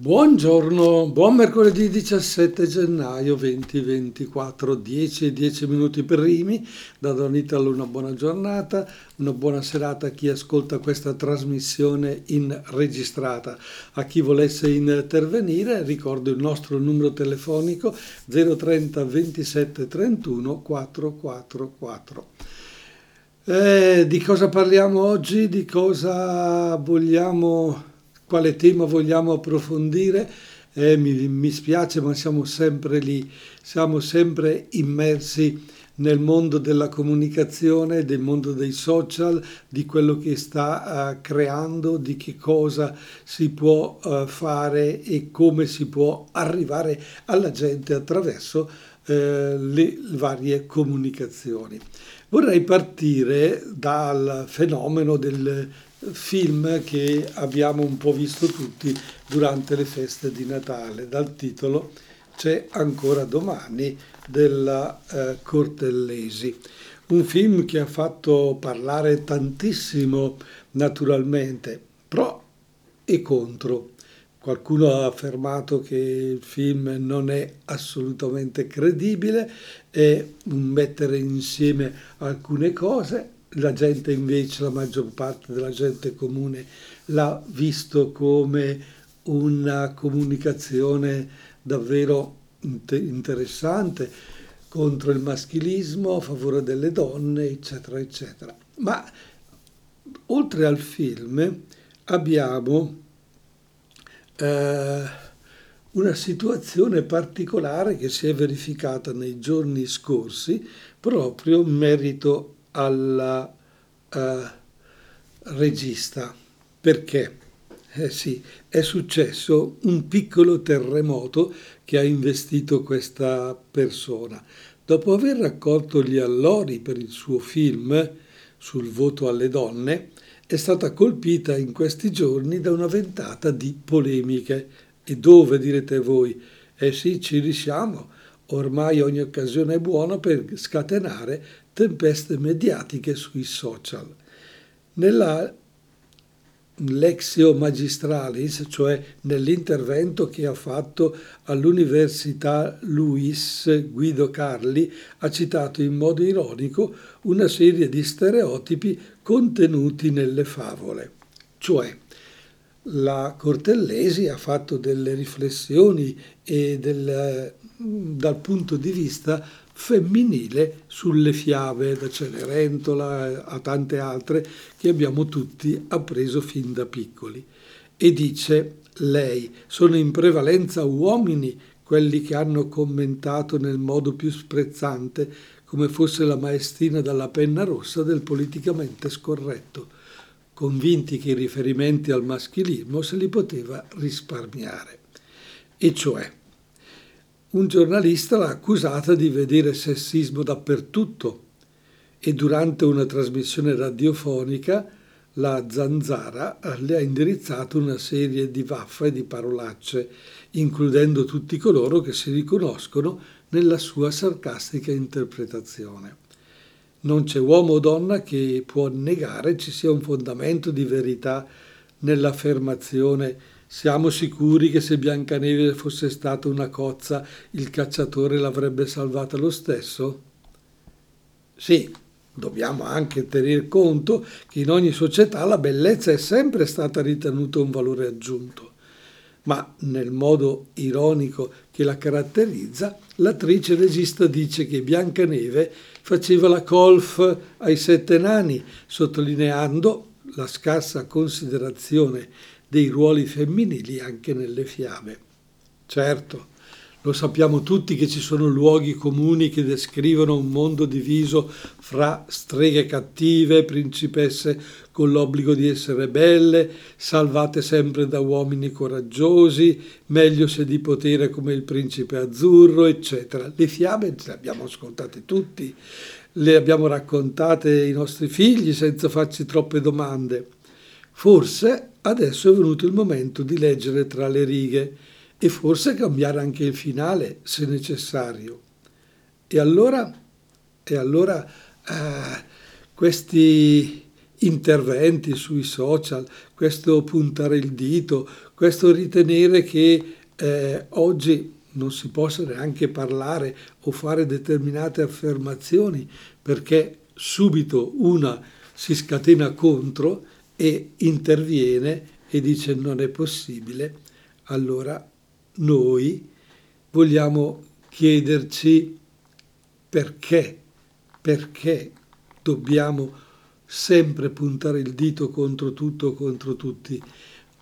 Buongiorno, buon mercoledì 17 gennaio 2024, 10 e 10 minuti primi, da Don Italo una buona giornata, una buona serata a chi ascolta questa trasmissione in registrata. A chi volesse intervenire ricordo il nostro numero telefonico 030 27 31 444. Eh, di cosa parliamo oggi? Di cosa vogliamo quale tema vogliamo approfondire. Eh, mi, mi spiace, ma siamo sempre lì, siamo sempre immersi nel mondo della comunicazione, del mondo dei social, di quello che sta uh, creando, di che cosa si può uh, fare e come si può arrivare alla gente attraverso uh, le varie comunicazioni. Vorrei partire dal fenomeno del film che abbiamo un po' visto tutti durante le feste di Natale, dal titolo C'è ancora domani della eh, Cortellesi. Un film che ha fatto parlare tantissimo naturalmente, pro e contro. Qualcuno ha affermato che il film non è assolutamente credibile, è un mettere insieme alcune cose, la gente invece, la maggior parte della gente comune l'ha visto come una comunicazione davvero interessante contro il maschilismo, a favore delle donne, eccetera, eccetera. Ma oltre al film abbiamo eh, una situazione particolare che si è verificata nei giorni scorsi proprio in merito alla uh, regista. Perché? Eh sì, è successo un piccolo terremoto che ha investito questa persona. Dopo aver raccolto gli allori per il suo film sul voto alle donne, è stata colpita in questi giorni da una ventata di polemiche. E dove direte voi? Eh sì, ci riusciamo. Ormai ogni occasione è buona per scatenare tempeste mediatiche sui social. Nella Lexio Magistralis, cioè nell'intervento che ha fatto all'Università Luis Guido Carli, ha citato in modo ironico una serie di stereotipi contenuti nelle favole. Cioè, la Cortellesi ha fatto delle riflessioni e del, dal punto di vista femminile sulle fiabe, da Cenerentola a tante altre che abbiamo tutti appreso fin da piccoli. E dice lei, sono in prevalenza uomini quelli che hanno commentato nel modo più sprezzante come fosse la maestrina dalla penna rossa del politicamente scorretto, convinti che i riferimenti al maschilismo se li poteva risparmiare. E cioè, un giornalista l'ha accusata di vedere sessismo dappertutto e durante una trasmissione radiofonica la zanzara le ha indirizzato una serie di vaffe e di parolacce, includendo tutti coloro che si riconoscono nella sua sarcastica interpretazione. Non c'è uomo o donna che può negare ci sia un fondamento di verità nell'affermazione siamo sicuri che se Biancaneve fosse stata una cozza, il cacciatore l'avrebbe salvata lo stesso? Sì, dobbiamo anche tener conto che in ogni società la bellezza è sempre stata ritenuta un valore aggiunto. Ma nel modo ironico che la caratterizza, l'attrice regista dice che Biancaneve faceva la colf ai sette nani, sottolineando la scarsa considerazione dei ruoli femminili anche nelle fiabe. Certo, lo sappiamo tutti che ci sono luoghi comuni che descrivono un mondo diviso fra streghe cattive, principesse con l'obbligo di essere belle, salvate sempre da uomini coraggiosi, meglio se di potere come il principe azzurro, eccetera. Le fiabe le abbiamo ascoltate tutti, le abbiamo raccontate ai nostri figli senza farci troppe domande. Forse adesso è venuto il momento di leggere tra le righe e forse cambiare anche il finale se necessario. E allora, e allora eh, questi interventi sui social, questo puntare il dito questo ritenere che eh, oggi non si possa neanche parlare o fare determinate affermazioni perché subito una si scatena contro e interviene e dice non è possibile, allora noi vogliamo chiederci perché, perché dobbiamo sempre puntare il dito contro tutto, contro tutti.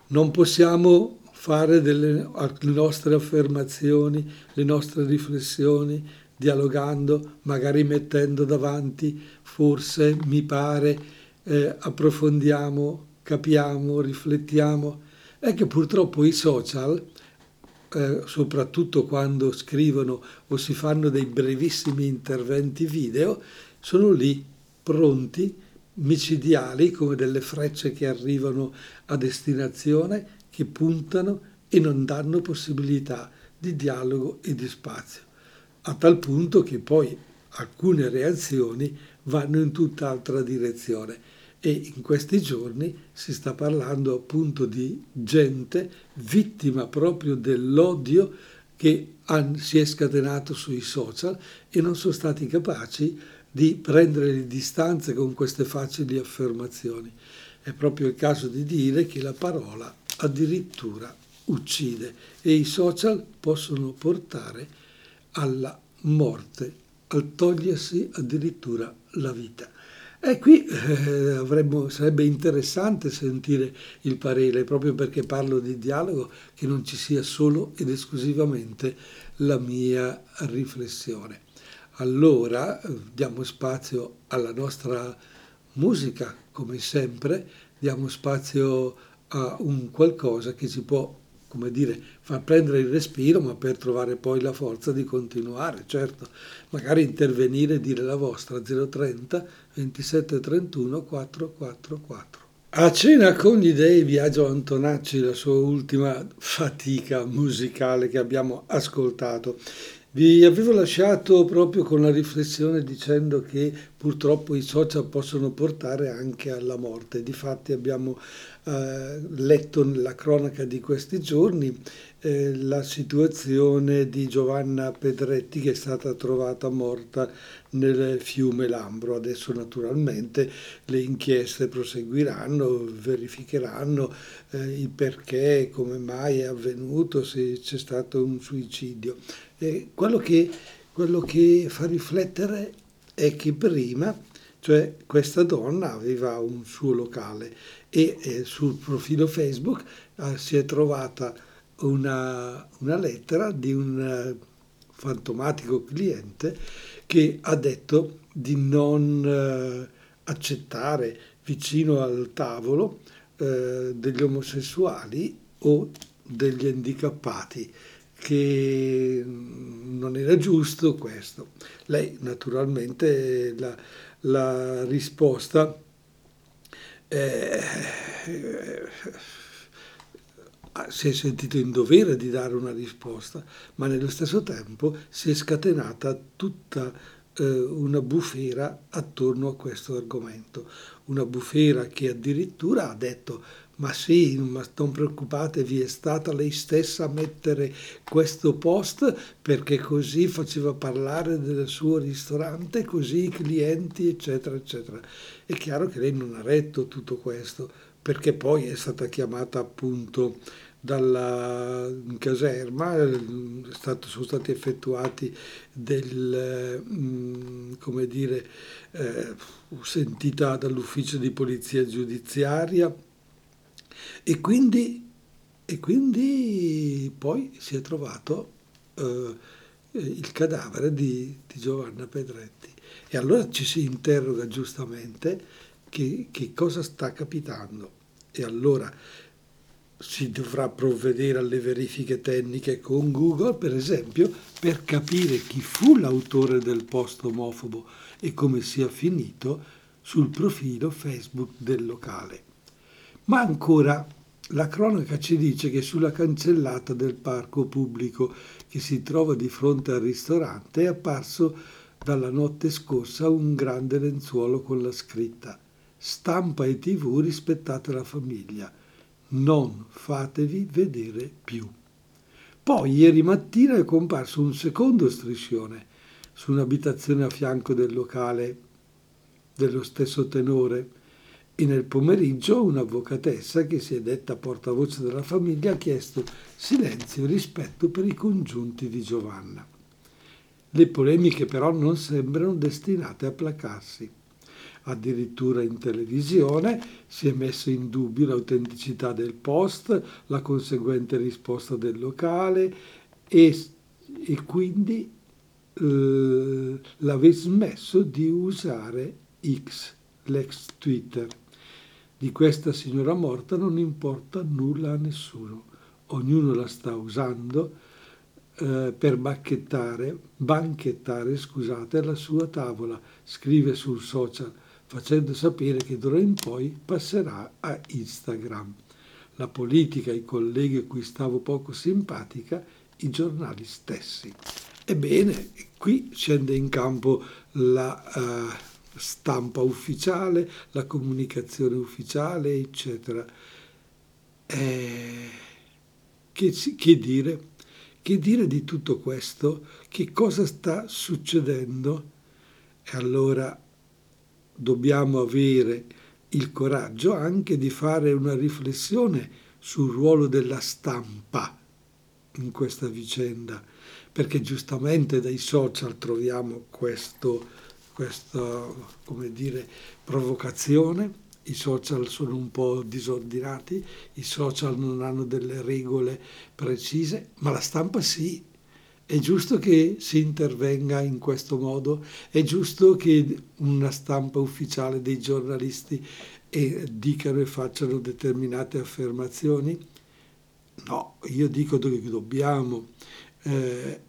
Non possiamo fare delle, le nostre affermazioni, le nostre riflessioni, dialogando, magari mettendo davanti, forse, mi pare, eh, approfondiamo, capiamo, riflettiamo. È che purtroppo i social, eh, soprattutto quando scrivono o si fanno dei brevissimi interventi video, sono lì pronti, micidiali, come delle frecce che arrivano a destinazione, che puntano e non danno possibilità di dialogo e di spazio, a tal punto che poi alcune reazioni vanno in tutt'altra direzione e in questi giorni si sta parlando appunto di gente vittima proprio dell'odio che si è scatenato sui social e non sono stati capaci di prendere le distanze con queste facili affermazioni. È proprio il caso di dire che la parola addirittura uccide e i social possono portare alla morte, al togliersi addirittura la vita. E qui eh, avremmo, sarebbe interessante sentire il parere, proprio perché parlo di dialogo, che non ci sia solo ed esclusivamente la mia riflessione. Allora diamo spazio alla nostra musica, come sempre, diamo spazio a un qualcosa che ci può come dire, far prendere il respiro, ma per trovare poi la forza di continuare, certo, magari intervenire e dire la vostra 030 27 31 444. A cena con gli dei Biagio Antonacci, la sua ultima fatica musicale che abbiamo ascoltato. Vi avevo lasciato proprio con la riflessione dicendo che purtroppo i social possono portare anche alla morte. Difatti abbiamo eh, letto nella cronaca di questi giorni eh, la situazione di Giovanna Pedretti che è stata trovata morta nel fiume Lambro. Adesso naturalmente le inchieste proseguiranno, verificheranno eh, il perché, come mai è avvenuto, se c'è stato un suicidio. Quello, che, quello che fa riflettere è che prima, cioè questa donna aveva un suo locale e eh, sul profilo Facebook eh, si è trovata una, una lettera di un eh, fantomatico cliente che ha detto di non eh, accettare vicino al tavolo eh, degli omosessuali o degli handicappati che non era giusto questo. Lei naturalmente la, la risposta eh, si è sentito in dovere di dare una risposta, ma nello stesso tempo si è scatenata tutta eh, una bufera attorno a questo argomento, una bufera che addirittura ha detto ma sì, ma non preoccupatevi, è stata lei stessa a mettere questo post perché così faceva parlare del suo ristorante, così i clienti, eccetera, eccetera. È chiaro che lei non ha retto tutto questo, perché poi è stata chiamata appunto dalla caserma, stato, sono stati effettuati del, mm, come dire, eh, sentita dall'ufficio di polizia giudiziaria, e quindi, e quindi poi si è trovato eh, il cadavere di, di, Giovanna Pedretti. E allora ci si interroga giustamente che, che cosa sta capitando. E allora si dovrà provvedere alle verifiche tecniche con Google, per esempio, per capire chi fu l'autore del post omofobo e come sia finito sul profilo Facebook del locale. Ma ancora la cronaca ci dice che sulla cancellata del parco pubblico che si trova di fronte al ristorante è apparso dalla notte scorsa un grande lenzuolo con la scritta Stampa e tv rispettate la famiglia. non fatevi vedere più. Poi ieri mattina è comparso un secondo striscione su un'abitazione a fianco del locale dello stesso tenore e nel pomeriggio un'avvocatessa che si è detta portavoce della famiglia ha chiesto silenzio e rispetto per i congiunti di Giovanna. Le polemiche però non sembrano destinate a placarsi. Addirittura in televisione si è messo in dubbio l'autenticità del post, la conseguente risposta del locale e, e quindi eh, l'aver smesso di usare X, l'ex Twitter di questa signora morta non importa nulla a nessuno. Ognuno la sta usando eh, per bacchettare, banchettare, scusate, alla sua tavola. Scrive sul social facendo sapere che d'ora in poi passerà a Instagram. La politica, i colleghi a cui stavo poco simpatica, i giornali stessi. Ebbene, qui scende in campo la... Uh, stampa ufficiale, la comunicazione ufficiale, eccetera. Eh, che, che, dire? Che dire di tutto questo? Che cosa sta succedendo? E allora dobbiamo avere il coraggio anche di fare una riflessione sul ruolo della stampa in questa vicenda, perché giustamente dai social troviamo questo questa, come dire, provocazione. I social sono un po' disordinati, i social non hanno delle regole precise, ma la stampa sì. È giusto che si intervenga in questo modo, è giusto che una stampa ufficiale dei giornalisti eh, dicano e facciano determinate affermazioni? No, io dico che dobbiamo eh,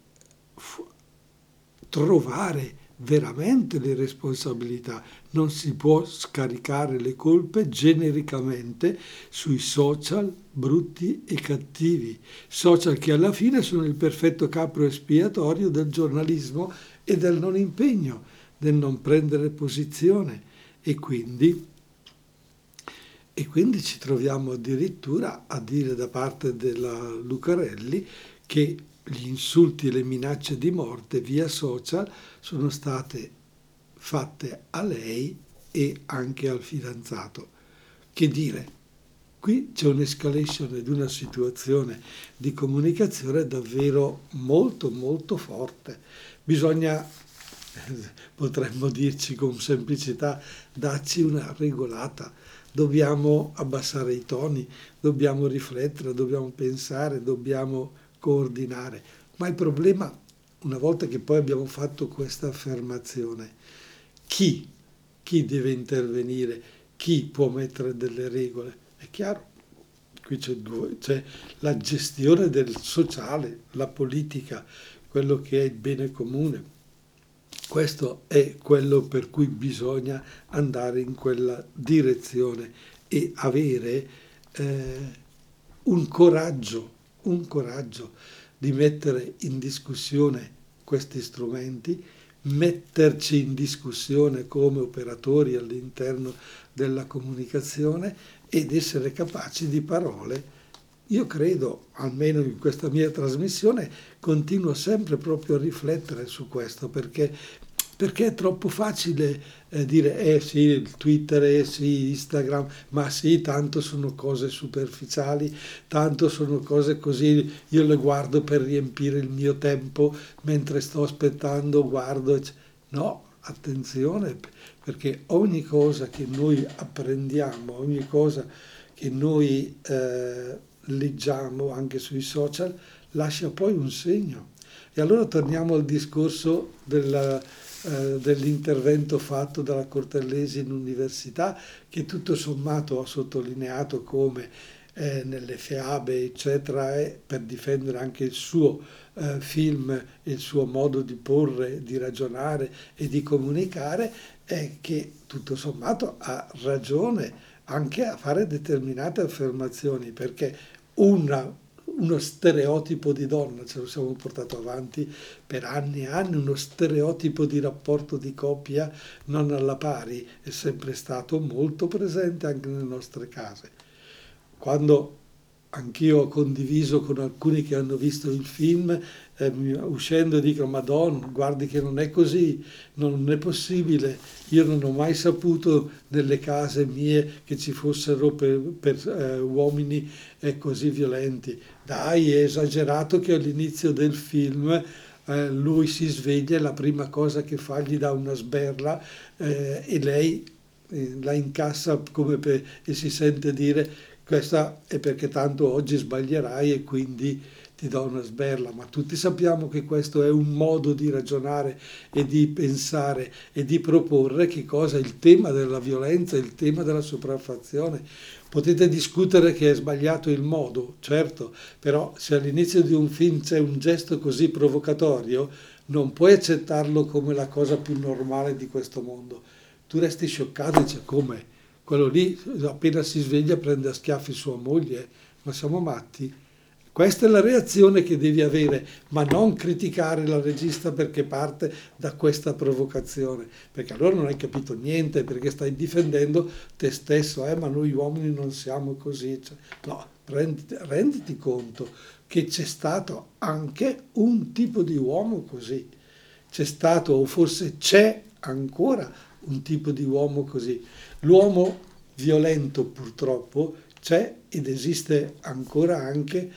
trovare veramente le responsabilità. Non si può scaricare le colpe genericamente sui social brutti e cattivi, social che alla fine sono il perfetto capro espiatorio del giornalismo e del non impegno, del non prendere posizione e quindi e quindi ci troviamo addirittura a dire da parte della Lucarelli che gli insulti e le minacce di morte via social sono state fatte a lei e anche al fidanzato. Che dire? Qui c'è un'escalation di una situazione di comunicazione davvero molto molto forte. Bisogna, potremmo dirci con semplicità, darci una regolata. Dobbiamo abbassare i toni, dobbiamo riflettere, dobbiamo pensare, dobbiamo coordinare. Ma il problema, una volta che poi abbiamo fatto questa affermazione, chi? Chi deve intervenire? Chi può mettere delle regole? È chiaro, qui c'è, due, c'è la gestione del sociale, la politica, quello che è il bene comune. Questo è quello per cui bisogna andare in quella direzione e avere eh, un coraggio un coraggio di mettere in discussione questi strumenti, metterci in discussione come operatori all'interno della comunicazione ed essere capaci di parole. Io credo, almeno in questa mia trasmissione, continuo sempre proprio a riflettere su questo perché perché è troppo facile eh, dire eh sì, Twitter, eh sì, Instagram, ma sì, tanto sono cose superficiali, tanto sono cose così, io le guardo per riempire il mio tempo mentre sto aspettando, guardo. No, attenzione, perché ogni cosa che noi apprendiamo, ogni cosa che noi eh, leggiamo anche sui social, lascia poi un segno. E allora torniamo al discorso della eh, dell'intervento fatto dalla Cortellesi in università, che tutto sommato ha sottolineato come eh, nelle fiabe, eccetera, è per difendere anche il suo eh, film, il suo modo di porre, di ragionare e di comunicare, è che tutto sommato ha ragione anche a fare determinate affermazioni, perché una uno stereotipo di donna, ce lo siamo portato avanti per anni e anni, uno stereotipo di rapporto di coppia non alla pari è sempre stato molto presente anche nelle nostre case. quando anch'io ho condiviso con alcuni che hanno visto il film, eh, uscendo dicono Madonna, guardi che non è così, non è possibile, io non ho mai saputo nelle case mie che ci fossero per, per eh, uomini eh, così violenti. Dai, è esagerato che all'inizio del film eh, lui si sveglia e la prima cosa che fa gli dà una sberla eh, e lei eh, la incassa per, e si sente dire questa è perché tanto oggi sbaglierai e quindi ti do una sberla, ma tutti sappiamo che questo è un modo di ragionare e di pensare e di proporre che cosa il tema della violenza, il tema della sopraffazione. Potete discutere che è sbagliato il modo, certo, però se all'inizio di un film c'è un gesto così provocatorio, non puoi accettarlo come la cosa più normale di questo mondo. Tu resti scioccato e dici come? Quello lì appena si sveglia prende a schiaffi sua moglie, ma siamo matti? Questa è la reazione che devi avere, ma non criticare la regista perché parte da questa provocazione, perché allora non hai capito niente, perché stai difendendo te stesso, eh, ma noi uomini non siamo così. Cioè, no, renditi, renditi conto che c'è stato anche un tipo di uomo così, c'è stato o forse c'è ancora un tipo di uomo così. L'uomo violento purtroppo c'è ed esiste ancora anche,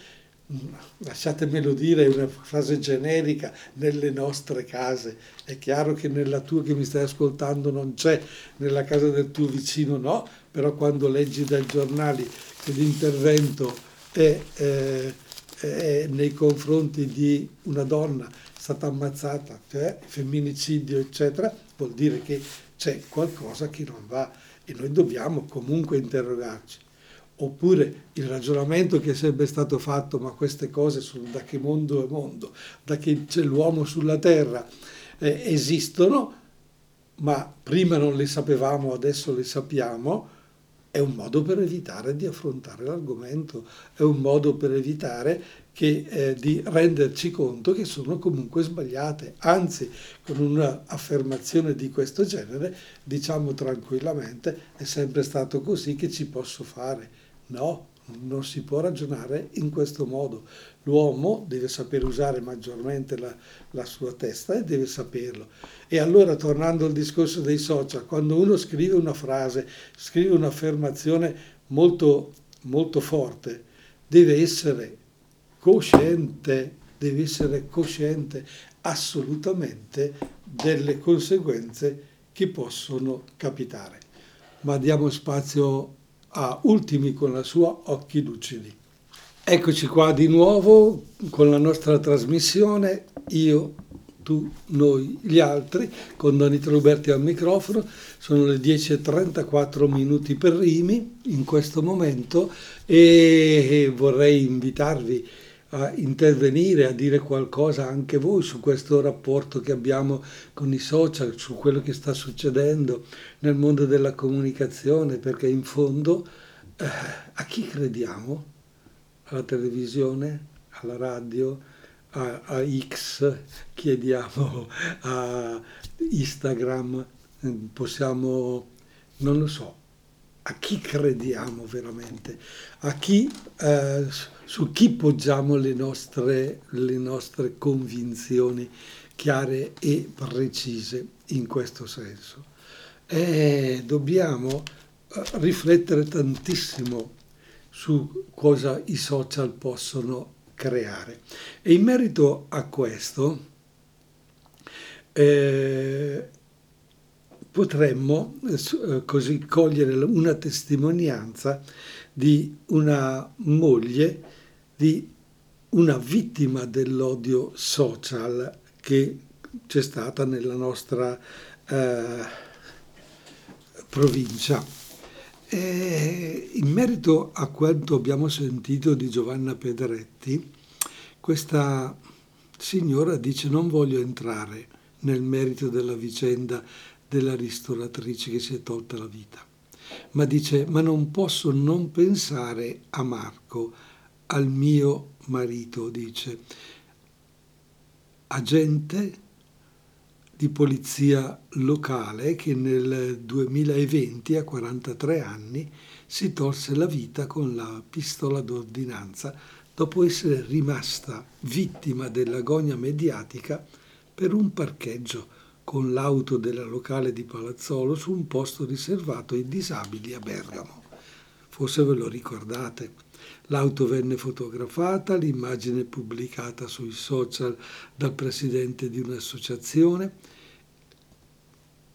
lasciatemelo dire, è una frase generica, nelle nostre case. È chiaro che nella tua che mi stai ascoltando non c'è, nella casa del tuo vicino no, però quando leggi dai giornali che l'intervento è, eh, è nei confronti di una donna stata ammazzata, cioè femminicidio, eccetera, vuol dire che c'è qualcosa che non va e noi dobbiamo comunque interrogarci. Oppure il ragionamento che è sempre stato fatto, ma queste cose sono da che mondo è mondo, da che c'è l'uomo sulla terra, eh, esistono, ma prima non le sapevamo, adesso le sappiamo, è un modo per evitare di affrontare l'argomento, è un modo per evitare che, eh, di renderci conto che sono comunque sbagliate. Anzi, con un'affermazione di questo genere diciamo tranquillamente è sempre stato così che ci posso fare. No, non si può ragionare in questo modo. L'uomo deve saper usare maggiormente la, la, sua testa e deve saperlo. E allora, tornando al discorso dei social, quando uno scrive una frase, scrive un'affermazione molto, molto forte, deve essere cosciente, deve essere cosciente assolutamente delle conseguenze che possono capitare. Ma diamo spazio a Ultimi con la sua Occhi Lucidi. Eccoci qua di nuovo con la nostra trasmissione, io, tu, noi, gli altri, con Donito Roberti al microfono. Sono le 10.34 minuti per Rimi in questo momento e vorrei invitarvi a intervenire, a dire qualcosa anche voi su questo rapporto che abbiamo con i social, su quello che sta succedendo nel mondo della comunicazione, perché in fondo eh, a chi crediamo? Alla televisione, alla radio, a, a X, chiediamo a Instagram, possiamo, non lo so, a chi crediamo veramente, a chi, eh, su chi poggiamo le nostre, le nostre convinzioni chiare e precise in questo senso. E dobbiamo eh, riflettere tantissimo su cosa i social possono creare. E in merito a questo, eh, potremmo eh, così cogliere una testimonianza di una moglie di una vittima dell'odio social che c'è stata nella nostra eh, provincia. E in merito a quanto abbiamo sentito di Giovanna Pedretti, questa signora dice non voglio entrare nel merito della vicenda della ristoratrice che si è tolta la vita. Ma dice, ma non posso non pensare a Marco, al mio marito, dice. Agente di polizia locale che nel 2020, a 43 anni, si tolse la vita con la pistola d'ordinanza dopo essere rimasta vittima dell'agonia mediatica per un parcheggio con l'auto della locale di Palazzolo su un posto riservato ai disabili a Bergamo. Forse ve lo ricordate. L'auto venne fotografata, l'immagine pubblicata sui social dal presidente di un'associazione.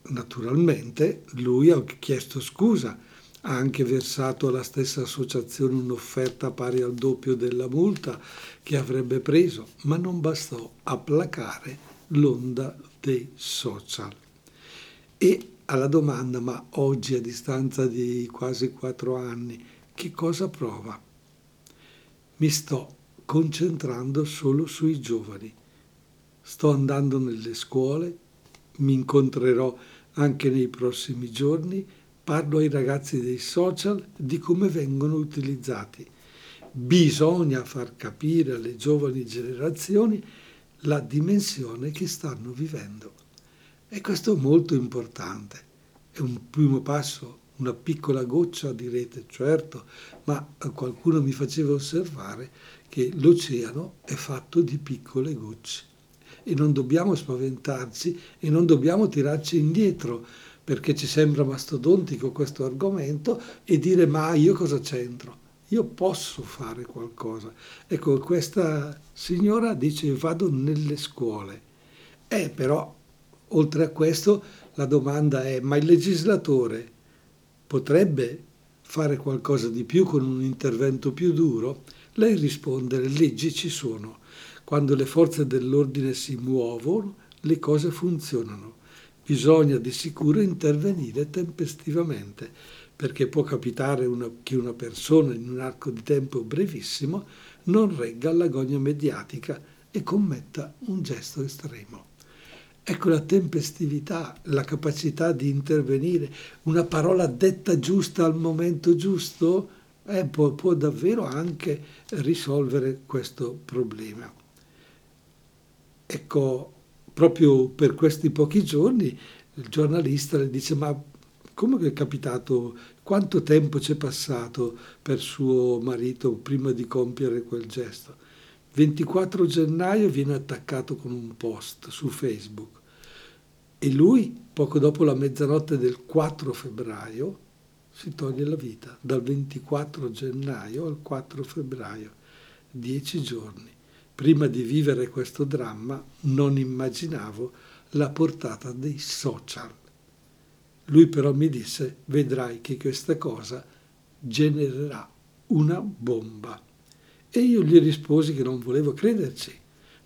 Naturalmente lui ha chiesto scusa, ha anche versato alla stessa associazione un'offerta pari al doppio della multa che avrebbe preso, ma non bastò a placare l'onda dei social. E alla domanda, ma oggi a distanza di quasi quattro anni, che cosa prova? Mi sto concentrando solo sui giovani. Sto andando nelle scuole, mi incontrerò anche nei prossimi giorni, parlo ai ragazzi dei social di come vengono utilizzati. Bisogna far capire alle giovani generazioni la dimensione che stanno vivendo. E questo è molto importante. È un primo passo, una piccola goccia, direte, certo, ma qualcuno mi faceva osservare che l'oceano è fatto di piccole gocce e non dobbiamo spaventarci e non dobbiamo tirarci indietro perché ci sembra mastodontico questo argomento e dire ma io cosa c'entro? Io posso fare qualcosa. Ecco, questa signora dice vado nelle scuole. Eh, però, oltre a questo, la domanda è, ma il legislatore potrebbe fare qualcosa di più con un intervento più duro? Lei risponde, le leggi ci sono. Quando le forze dell'ordine si muovono, le cose funzionano. Bisogna di sicuro intervenire tempestivamente perché può capitare una, che una persona in un arco di tempo brevissimo non regga all'agonia mediatica e commetta un gesto estremo. Ecco la tempestività, la capacità di intervenire, una parola detta giusta al momento giusto, eh, può, può davvero anche risolvere questo problema. Ecco, proprio per questi pochi giorni il giornalista le dice ma come è capitato, quanto tempo c'è passato per suo marito prima di compiere quel gesto? 24 gennaio viene attaccato con un post su Facebook e lui, poco dopo la mezzanotte del 4 febbraio, si toglie la vita, dal 24 gennaio al 4 febbraio, dieci giorni. Prima di vivere questo dramma non immaginavo la portata dei social. Lui però mi disse, vedrai che questa cosa genererà una bomba. E io gli risposi che non volevo crederci.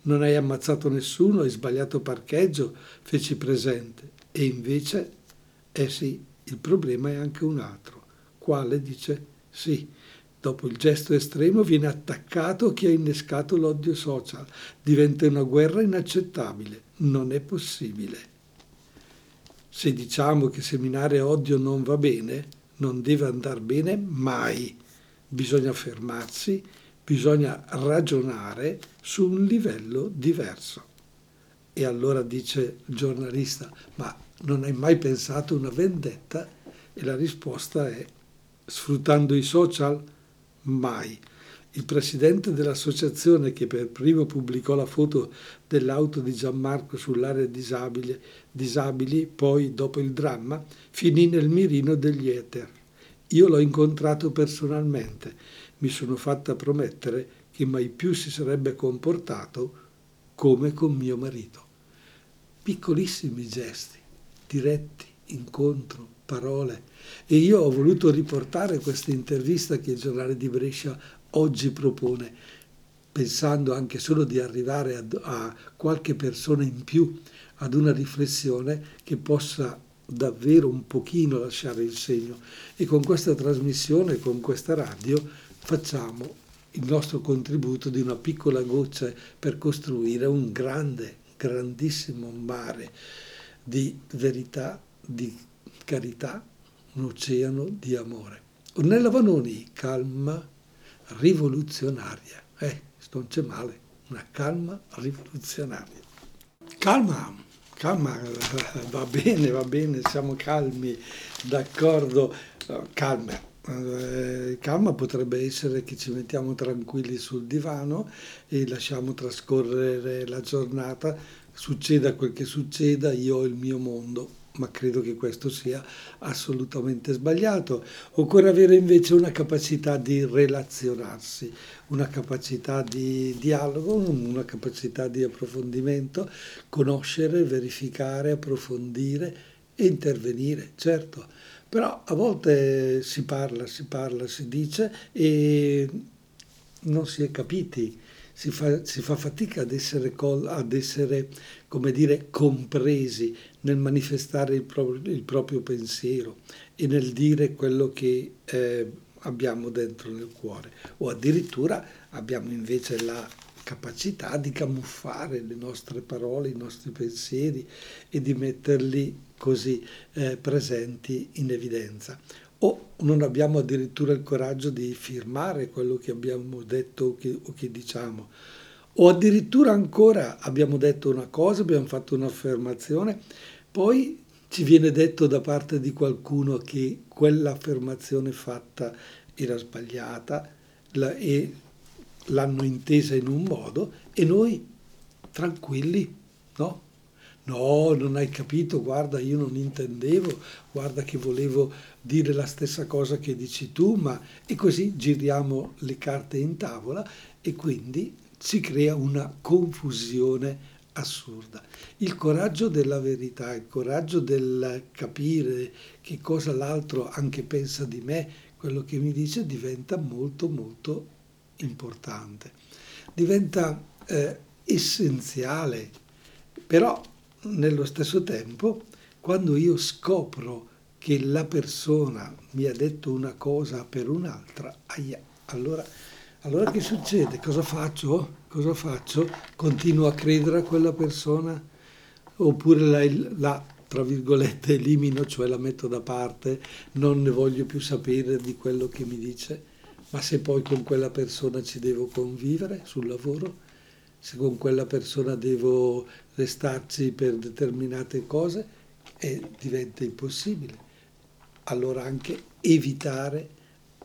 Non hai ammazzato nessuno, hai sbagliato parcheggio, feci presente. E invece, eh sì, il problema è anche un altro. Quale dice sì. Dopo il gesto estremo viene attaccato chi ha innescato l'odio social. Diventa una guerra inaccettabile. Non è possibile se diciamo che seminare odio non va bene, non deve andare bene mai. Bisogna fermarsi, bisogna ragionare su un livello diverso. E allora dice il giornalista, ma non hai mai pensato una vendetta? E la risposta è, sfruttando i social? Mai. Il presidente dell'associazione che per primo pubblicò la foto dell'auto di Gianmarco sull'area disabili, poi dopo il dramma, finì nel mirino degli Ether. Io l'ho incontrato personalmente, mi sono fatta promettere che mai più si sarebbe comportato come con mio marito. Piccolissimi gesti, diretti, incontro, parole. E io ho voluto riportare questa intervista che il giornale di Brescia oggi propone, pensando anche solo di arrivare a, a qualche persona in più ad una riflessione che possa davvero un pochino lasciare il segno. E con questa trasmissione, con questa radio, facciamo il nostro contributo di una piccola goccia per costruire un grande, grandissimo mare di verità, di carità, un oceano di amore. Ornella Vanoni, calma, rivoluzionaria. Eh, non c'è male, una calma rivoluzionaria. Calma, calma, va bene, va bene, siamo calmi, d'accordo, calma. Eh, calma potrebbe essere che ci mettiamo tranquilli sul divano e lasciamo trascorrere la giornata, succeda quel che succeda, io ho il mio mondo ma credo che questo sia assolutamente sbagliato. Occorre avere invece una capacità di relazionarsi, una capacità di dialogo, una capacità di approfondimento, conoscere, verificare, approfondire e intervenire, certo. Però a volte si parla, si parla, si dice e non si è capiti si fa, si fa fatica ad essere, ad essere, come dire, compresi nel manifestare il proprio, il proprio pensiero e nel dire quello che eh, abbiamo dentro nel cuore. O addirittura abbiamo invece la capacità di camuffare le nostre parole, i nostri pensieri e di metterli così eh, presenti in evidenza o non abbiamo addirittura il coraggio di firmare quello che abbiamo detto o che, o che diciamo, o addirittura ancora abbiamo detto una cosa, abbiamo fatto un'affermazione, poi ci viene detto da parte di qualcuno che quell'affermazione fatta era sbagliata la, e l'hanno intesa in un modo e noi tranquilli, no? No, non hai capito, guarda, io non intendevo, guarda che volevo dire la stessa cosa che dici tu, ma e così giriamo le carte in tavola e quindi si crea una confusione assurda. Il coraggio della verità, il coraggio del capire che cosa l'altro anche pensa di me, quello che mi dice, diventa molto molto importante, diventa eh, essenziale, però nello stesso tempo, quando io scopro che la persona mi ha detto una cosa per un'altra, aia, allora, allora che succede? Cosa faccio? Cosa faccio? Continuo a credere a quella persona? Oppure la, la tra virgolette, elimino, cioè la metto da parte, non ne voglio più sapere di quello che mi dice? Ma se poi con quella persona ci devo convivere sul lavoro? Se con quella persona devo restarci per determinate cose, eh, diventa impossibile. Allora anche evitare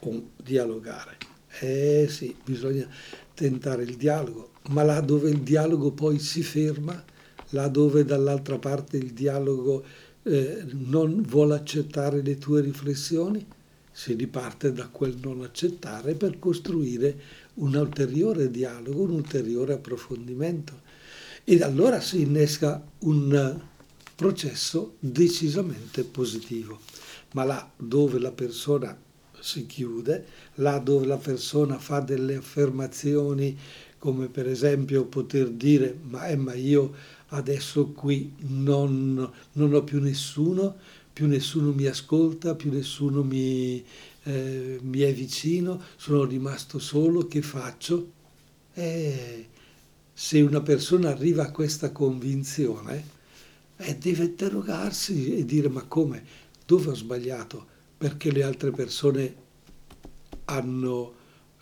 o dialogare. Eh sì, bisogna tentare il dialogo, ma là dove il dialogo poi si ferma, là dove dall'altra parte il dialogo eh, non vuole accettare le tue riflessioni, si riparte da quel non accettare per costruire un ulteriore dialogo, un ulteriore approfondimento. Ed allora si innesca un processo decisamente positivo. Ma là dove la persona si chiude, là dove la persona fa delle affermazioni come per esempio poter dire ma, eh, ma io adesso qui non, non ho più nessuno, più nessuno mi ascolta, più nessuno mi, eh, mi è vicino, sono rimasto solo, che faccio? Eh, se una persona arriva a questa convinzione, eh, deve interrogarsi e dire ma come? Dove ho sbagliato? Perché le altre persone hanno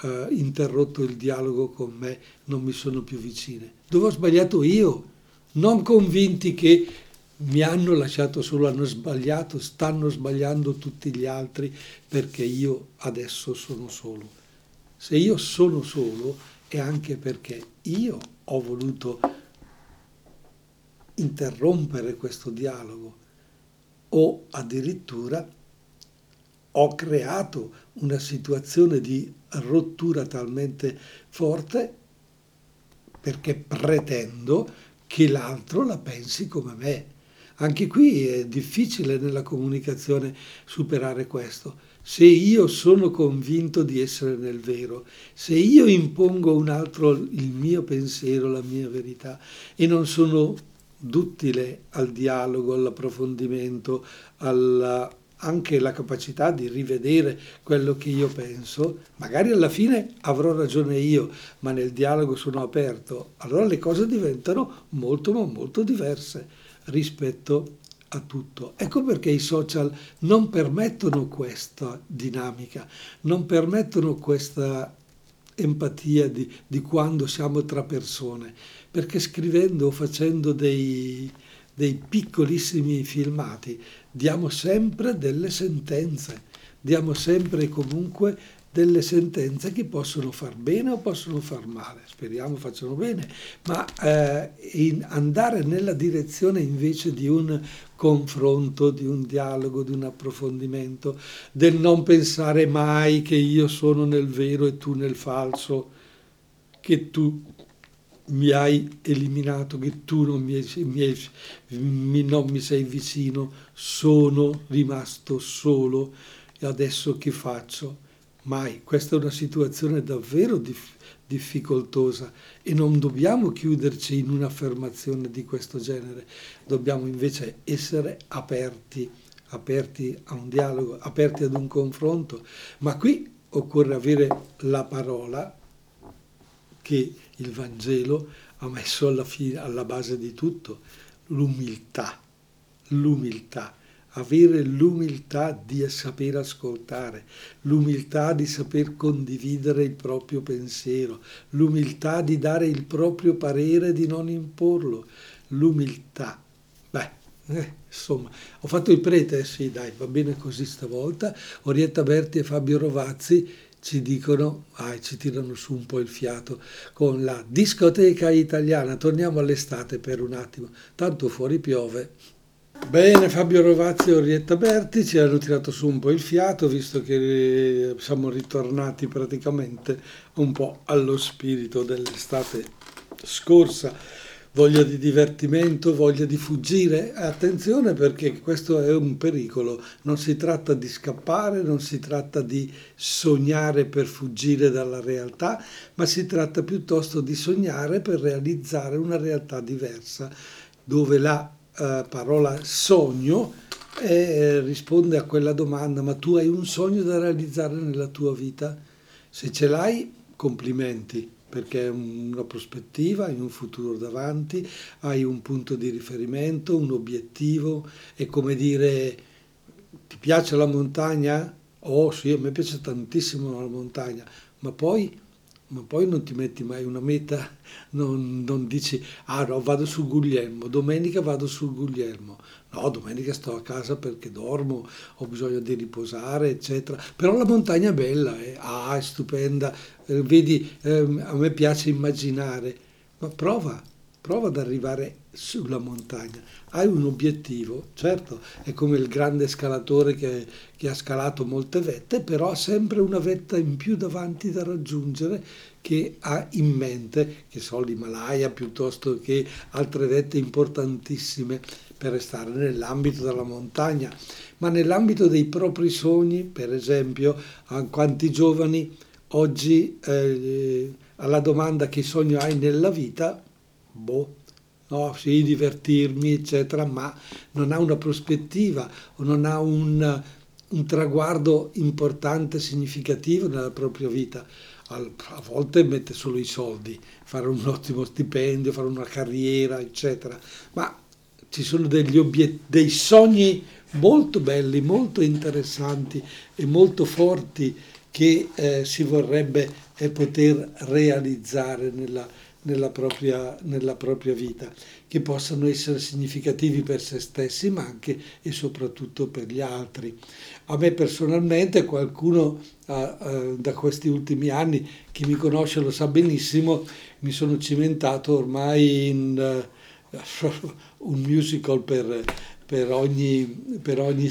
eh, interrotto il dialogo con me, non mi sono più vicine? Dove ho sbagliato io? Non convinti che mi hanno lasciato solo, hanno sbagliato, stanno sbagliando tutti gli altri perché io adesso sono solo. Se io sono solo è anche perché io ho voluto interrompere questo dialogo o addirittura ho creato una situazione di rottura talmente forte perché pretendo che l'altro la pensi come me. Anche qui è difficile nella comunicazione superare questo. Se io sono convinto di essere nel vero, se io impongo a un altro il mio pensiero, la mia verità e non sono duttile al dialogo, all'approfondimento, alla, anche la capacità di rivedere quello che io penso, magari alla fine avrò ragione io, ma nel dialogo sono aperto, allora le cose diventano molto ma molto diverse rispetto a tutto. Ecco perché i social non permettono questa dinamica, non permettono questa empatia di, di quando siamo tra persone, perché scrivendo o facendo dei, dei piccolissimi filmati diamo sempre delle sentenze, diamo sempre e comunque delle sentenze che possono far bene o possono far male, speriamo facciano bene, ma eh, andare nella direzione invece di un confronto, di un dialogo, di un approfondimento, del non pensare mai che io sono nel vero e tu nel falso, che tu mi hai eliminato, che tu non mi, mi, mi, non mi sei vicino, sono rimasto solo e adesso che faccio? Mai. Questa è una situazione davvero dif- difficoltosa e non dobbiamo chiuderci in un'affermazione di questo genere, dobbiamo invece essere aperti, aperti a un dialogo, aperti ad un confronto, ma qui occorre avere la parola che il Vangelo ha messo alla, fine, alla base di tutto, l'umiltà, l'umiltà avere l'umiltà di saper ascoltare, l'umiltà di saper condividere il proprio pensiero, l'umiltà di dare il proprio parere e di non imporlo, l'umiltà. Beh, eh, insomma, ho fatto il prete, sì dai, va bene così stavolta. Orietta Berti e Fabio Rovazzi ci dicono, ah, ci tirano su un po' il fiato con la discoteca italiana. Torniamo all'estate per un attimo, tanto fuori piove. Bene, Fabio Rovazzi e Orietta Berti ci hanno tirato su un po' il fiato, visto che siamo ritornati praticamente un po' allo spirito dell'estate scorsa. Voglia di divertimento, voglia di fuggire. Attenzione perché questo è un pericolo. Non si tratta di scappare, non si tratta di sognare per fuggire dalla realtà, ma si tratta piuttosto di sognare per realizzare una realtà diversa, dove la eh, parola sogno e risponde a quella domanda, ma tu hai un sogno da realizzare nella tua vita? Se ce l'hai, complimenti, perché è una prospettiva, hai un futuro davanti, hai un punto di riferimento, un obiettivo, è come dire, ti piace la montagna? Oh sì, a me piace tantissimo la montagna, ma poi ma poi non ti metti mai una meta, non, non, dici, ah no, vado sul Guglielmo, domenica vado sul Guglielmo, no, domenica sto a casa perché dormo, ho bisogno di riposare, eccetera. Però la montagna è bella, eh? ah, è stupenda, eh, vedi, eh, a me piace immaginare, ma prova, prova ad arrivare sulla montagna. Hai un obiettivo, certo, è come il grande scalatore che, che, ha scalato molte vette, però ha sempre una vetta in più davanti da raggiungere che ha in mente, che so l'Himalaya piuttosto che altre vette importantissime per restare nell'ambito della montagna, ma nell'ambito dei propri sogni, per esempio, a quanti giovani oggi eh, alla domanda che sogno hai nella vita, boh, no, sì, divertirmi, eccetera, ma non ha una prospettiva o non ha un, un traguardo importante, significativo nella propria vita. A volte mette solo i soldi, fare un ottimo stipendio, fare una carriera, eccetera, ma ci sono obiet- dei sogni molto belli, molto interessanti e molto forti che eh, si vorrebbe eh, poter realizzare nella, nella propria, nella propria vita, che possano essere significativi per se stessi, ma anche e soprattutto per gli altri. A me personalmente, qualcuno da questi ultimi anni, chi mi conosce lo sa benissimo, mi sono cimentato ormai in uh, un musical per, per ogni, per ogni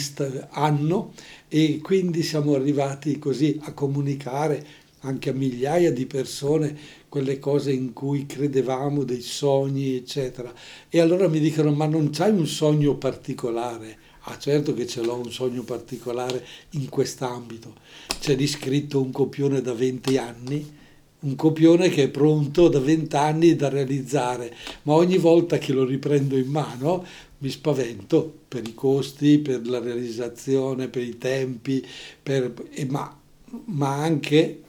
anno e quindi siamo arrivati così a comunicare anche a migliaia di persone quelle cose in cui credevamo, dei sogni, eccetera. E allora mi dicono, ma non c'hai un sogno particolare? Ah, certo che ce l'ho un sogno particolare in quest'ambito. C'è di scritto un copione da 20 anni, un copione che è pronto da 20 anni da realizzare, ma ogni volta che lo riprendo in mano mi spavento per i costi, per la realizzazione, per i tempi, per, ma, ma anche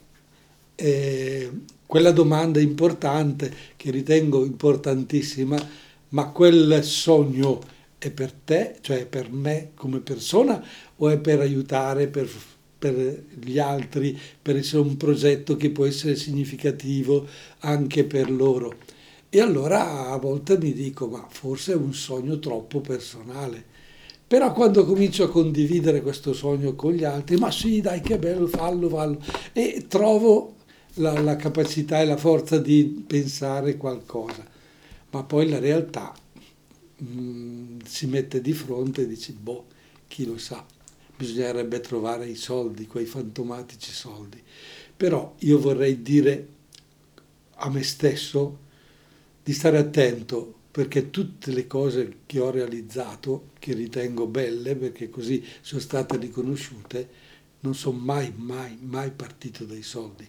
eh, quella domanda importante che ritengo importantissima, ma quel sogno è per te, cioè per me come persona o è per aiutare, per, per gli altri, per essere un progetto che può essere significativo anche per loro? E allora a volte mi dico, ma forse è un sogno troppo personale Però quando comincio a condividere questo sogno con gli altri, ma sì, dai, che bello, fallo, fallo, e trovo la, la capacità e la forza di pensare qualcosa, ma poi la realtà mh, mm, si mette di fronte e dici, boh, chi lo sa, bisognerebbe trovare i soldi, quei fantomatici soldi. Però io vorrei dire a me stesso di stare attento perché tutte le cose che ho realizzato, che ritengo belle, perché così sono state riconosciute, non sono mai, mai, mai partito dai soldi.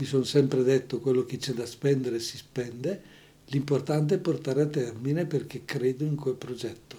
Mi sono sempre detto quello che c'è da spendere si spende, l'importante è portare a termine perché credo in quel progetto.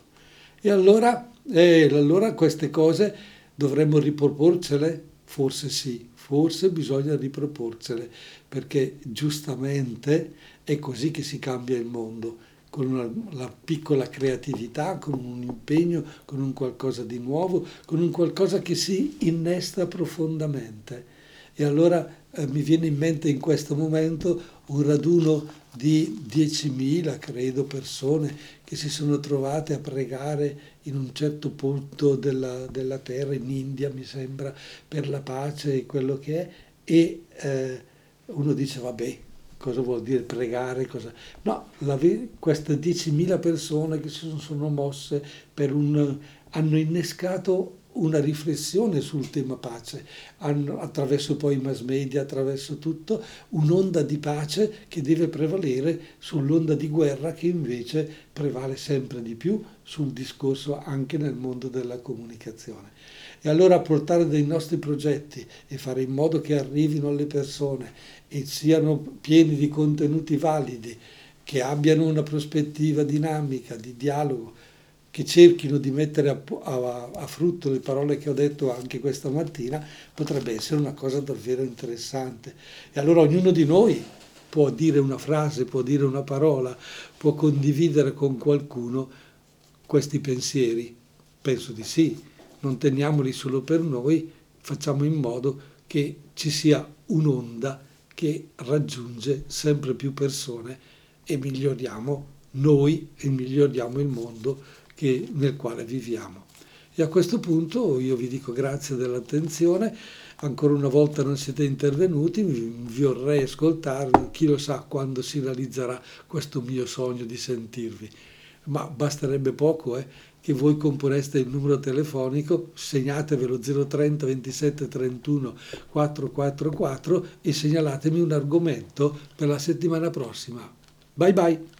E allora, eh, allora queste cose dovremmo riproporcele? Forse sì, forse bisogna riproporcele, perché giustamente è così che si cambia il mondo con una, la piccola creatività, con un impegno, con un qualcosa di nuovo, con un qualcosa che si innesta profondamente. E allora eh, mi viene in mente in questo momento un raduno di 10.000, credo, persone che si sono trovate a pregare in un certo punto della, della terra, in India mi sembra, per la pace e quello che è, e eh, uno dice vabbè, cosa vuol dire pregare, cosa... no, la, queste 10.000 persone che si sono mosse per un, hanno innescato una riflessione sul tema pace, hanno, attraverso poi i mass media, attraverso tutto, un'onda di pace che deve prevalere sull'onda di guerra che invece prevale sempre di più sul discorso anche nel mondo della comunicazione. E allora portare dei nostri progetti e fare in modo che arrivino alle persone e siano pieni di contenuti validi, che abbiano una prospettiva dinamica, di dialogo, che cerchino di mettere a, a, a, frutto le parole che ho detto anche questa mattina, potrebbe essere una cosa davvero interessante. E allora ognuno di noi può dire una frase, può dire una parola, può condividere con qualcuno questi pensieri. Penso di sì, non teniamoli solo per noi, facciamo in modo che ci sia un'onda che raggiunge sempre più persone e miglioriamo noi e miglioriamo il mondo che, nel quale viviamo. E a questo punto io vi dico grazie dell'attenzione, ancora una volta non siete intervenuti, vi vorrei ascoltarvi, chi lo sa quando si realizzerà questo mio sogno di sentirvi. Ma basterebbe poco, eh? che voi componeste il numero telefonico, segnatevelo 030 27 31 444 e segnalatemi un argomento per la settimana prossima. Bye bye!